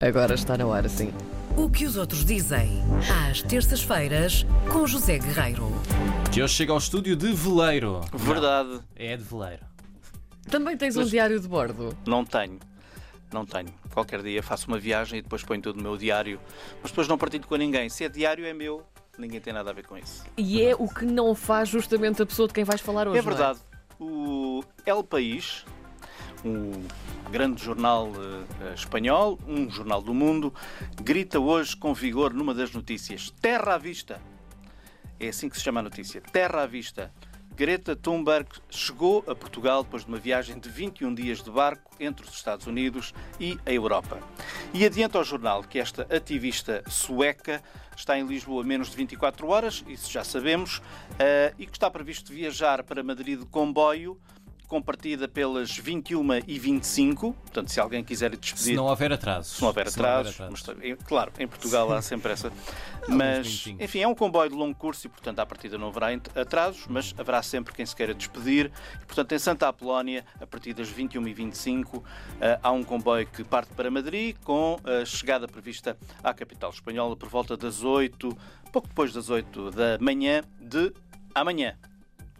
Agora está na hora, sim. O que os outros dizem, às terças-feiras, com José Guerreiro. Que hoje chega ao estúdio de veleiro. Verdade, Não, é de veleiro. Também tens um Mas- diário de bordo. não tenho. Não tenho. Qualquer dia faço uma viagem e depois ponho tudo no meu diário. Mas depois não partilho com ninguém. Se é diário, é meu. Ninguém tem nada a ver com isso. E é o que não faz justamente a pessoa de quem vais falar hoje. é não verdade. O El País, um grande jornal eh, espanhol, um jornal do mundo, grita hoje com vigor numa das notícias: Terra à vista. É assim que se chama a notícia: Terra à vista. Greta Thunberg chegou a Portugal depois de uma viagem de 21 dias de barco entre os Estados Unidos e a Europa. E adianta ao jornal que esta ativista sueca está em Lisboa menos de 24 horas, isso já sabemos, eh, e que está previsto viajar para Madrid de comboio com partida pelas 21 e 25 portanto, se alguém quiser despedir Se não houver atrasos. se não houver atrasos. Mas, é, claro, em Portugal há sempre essa. Mas, enfim, é um comboio de longo curso e, portanto, à partida não haverá atrasos, mas haverá sempre quem se queira despedir. E, portanto, em Santa Apolónia, a partir das 21 e 25 eh, há um comboio que parte para Madrid, com a chegada prevista à capital espanhola por volta das 8, pouco depois das 8 da manhã de amanhã.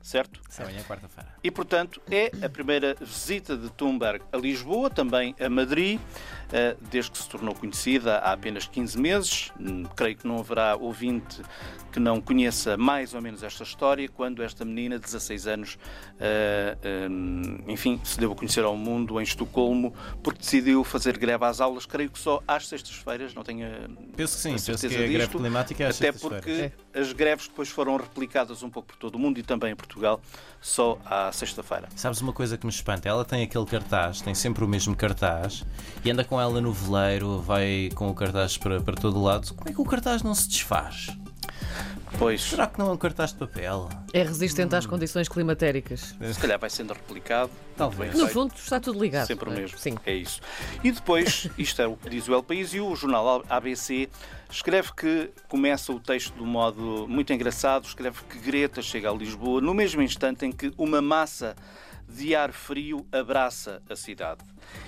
Certo? Amanhã é quarta-feira. E, portanto, é a primeira visita de Thunberg a Lisboa, também a Madrid, desde que se tornou conhecida há apenas 15 meses. Hum, Creio que não haverá ouvinte que não conheça mais ou menos esta história, quando esta menina, de 16 anos, eh, hum, enfim, se deu a conhecer ao mundo em Estocolmo, porque decidiu fazer greve às aulas, creio que só às sextas-feiras, não tenho a Penso que sim, a penso que certeza a greve disto, climática é às até porque as greves depois foram replicadas um pouco por todo o mundo e também em Portugal, só à sexta-feira. Sabes uma coisa que me espanta? Ela tem aquele cartaz, tem sempre o mesmo cartaz e anda com ela no veleiro, vai com o cartaz para, para todo lado. Como é que o cartaz não se desfaz? Pois, Será que não é um cartaz de papel? É resistente às condições climatéricas. se calhar vai sendo replicado. Talvez. No fundo, está tudo ligado. Sempre o é? mesmo. Sim. É isso. E depois, isto é o que diz o El País, e o jornal ABC escreve que começa o texto de um modo muito engraçado, escreve que Greta chega a Lisboa no mesmo instante em que uma massa de ar frio abraça a cidade.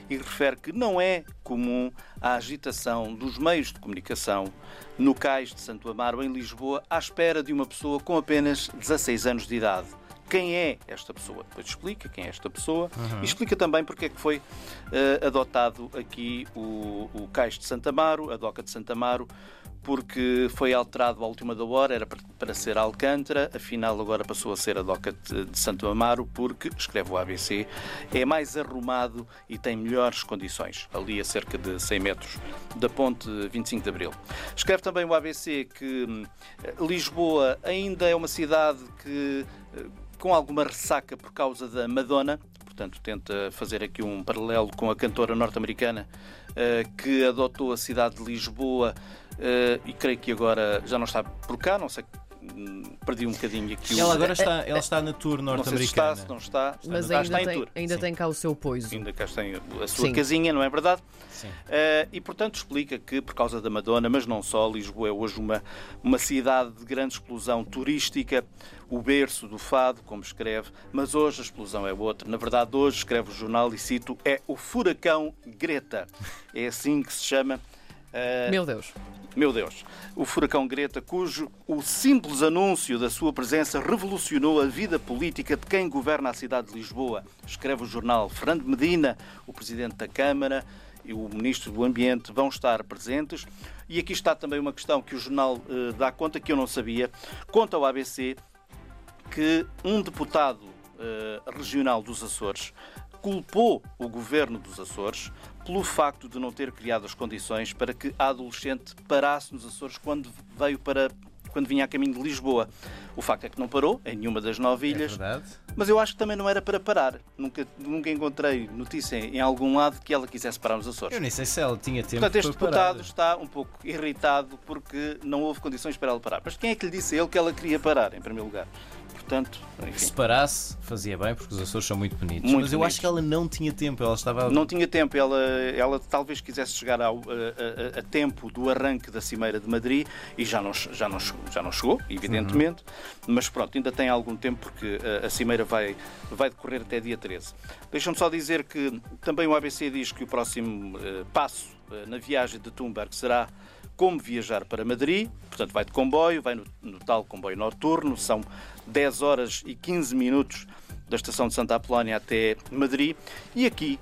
E refere que não é comum a agitação dos meios de comunicação no cais de Santo Amaro, em Lisboa, à espera de uma pessoa com apenas 16 anos de idade. Quem é esta pessoa? Depois explica quem é esta pessoa e explica também porque é que foi eh, adotado aqui o, o cais de Santa Amaro, a doca de Santa Amaro, porque foi alterado à última da hora, era para- ser Alcântara, afinal agora passou a ser a doca de, Santo Amaro, porque, escreve o ABC, é mais arrumado e tem melhores condições, ali a cerca de 100 metros da ponte 25 de Abril. Escreve também o ABC que hum, Lisboa ainda é uma cidade que eh, com alguma ressaca por causa da Madonna, portanto tenta fazer aqui um paralelo com a cantora norte-americana eh, que adotou a cidade de Lisboa eh, e creio que agora já não está por cá, não sei, hum, perdi um bocadinho aqui o... Ela agora está, ela está na tour não sei se está, norte-americana. se não está, Mas Ah, ainda, está em tem, tour. ainda Sim. tem cá o seu poiso. Ainda cá tem a sua Sim. casinha, não é verdade? Sim. Eh, e, portanto, explica que, por causa da Madonna, mas não só, Lisboa é hoje uma, uma cidade de grande explosão turística, o berço do fado, como escreve, mas hoje a explosão é outra. Na verdade, hoje, escreve o jornal, e cito, é o furacão Greta. É assim que se chama. Eh, Meu Deus. meu Deus, o furacão Greta, cujo o simples anúncio da sua presença revolucionou a vida política de quem governa a cidade de Lisboa. Escreve o jornal Fernando Medina, o presidente da Câmara e o ministro do Ambiente vão estar presentes. E aqui está também uma questão que o jornal eh, dá conta, que eu não sabia. Conta ao ABC que um deputado eh, regional dos Açores culpou o governo dos Açores pelo facto de não ter criado as condições para que a adolescente parasse nos Açores quando veio para quando vinha a caminho de Lisboa. O facto é que não parou em nenhuma das nove É ilhas, verdade. mas eu acho que também não era para parar. Nunca, nunca encontrei notícia em algum lado que ela quisesse parar nos Açores. Eu nem sei se ela tinha tempo Portanto, este deputado está um pouco irritado porque não houve condições para ela parar. Mas quem é que lhe disse a ele que ela queria parar, em primeiro lugar? Portanto, enfim. Se parasse, fazia bem, porque os Açores são muito bonitos. Muito mas eu bonitos. acho que ela não tinha tempo, ela estava. Não tinha tempo, ela, ela talvez quisesse chegar ao- a, a- a tempo do arranque da Cimeira de Madrid e já não, já não, chegou, já não chegou, evidentemente, mas pronto, ainda tem algum tempo porque a, a Cimeira vai, vai decorrer até dia 13. Deixa-me só dizer que também o ABC diz que o próximo eh, passo na viagem de Thunberg será como viajar para Madrid, portanto vai de comboio, vai no, no tal comboio noturno, são 10 horas e 15 minutos da estação de Santa Apolónia até Madrid, e aqui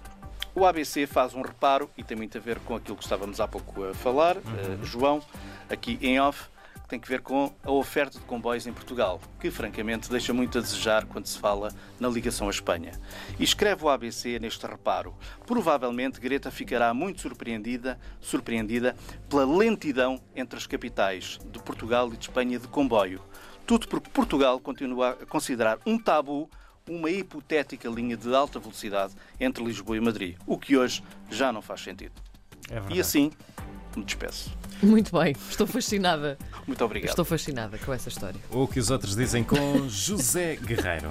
o ABC faz um reparo, e tem muito a ver com aquilo que estávamos há pouco a falar, uhum. uh, João, aqui em off, tem que ver com a oferta de comboios em Portugal, que francamente deixa muito a desejar quando se fala na ligação à Espanha. E escreve o ABC neste reparo. Provavelmente Greta ficará muito surpreendida, surpreendida pela lentidão entre as capitais de Portugal e de Espanha de comboio. Tudo porque Portugal continua a considerar um tabu uma hipotética linha de alta velocidade entre Lisboa e Madrid, o que hoje já não faz sentido. É e assim me despeço. Muito bem, estou fascinada. Muito obrigado. Estou fascinada com essa história. O que os outros dizem com José Guerreiro.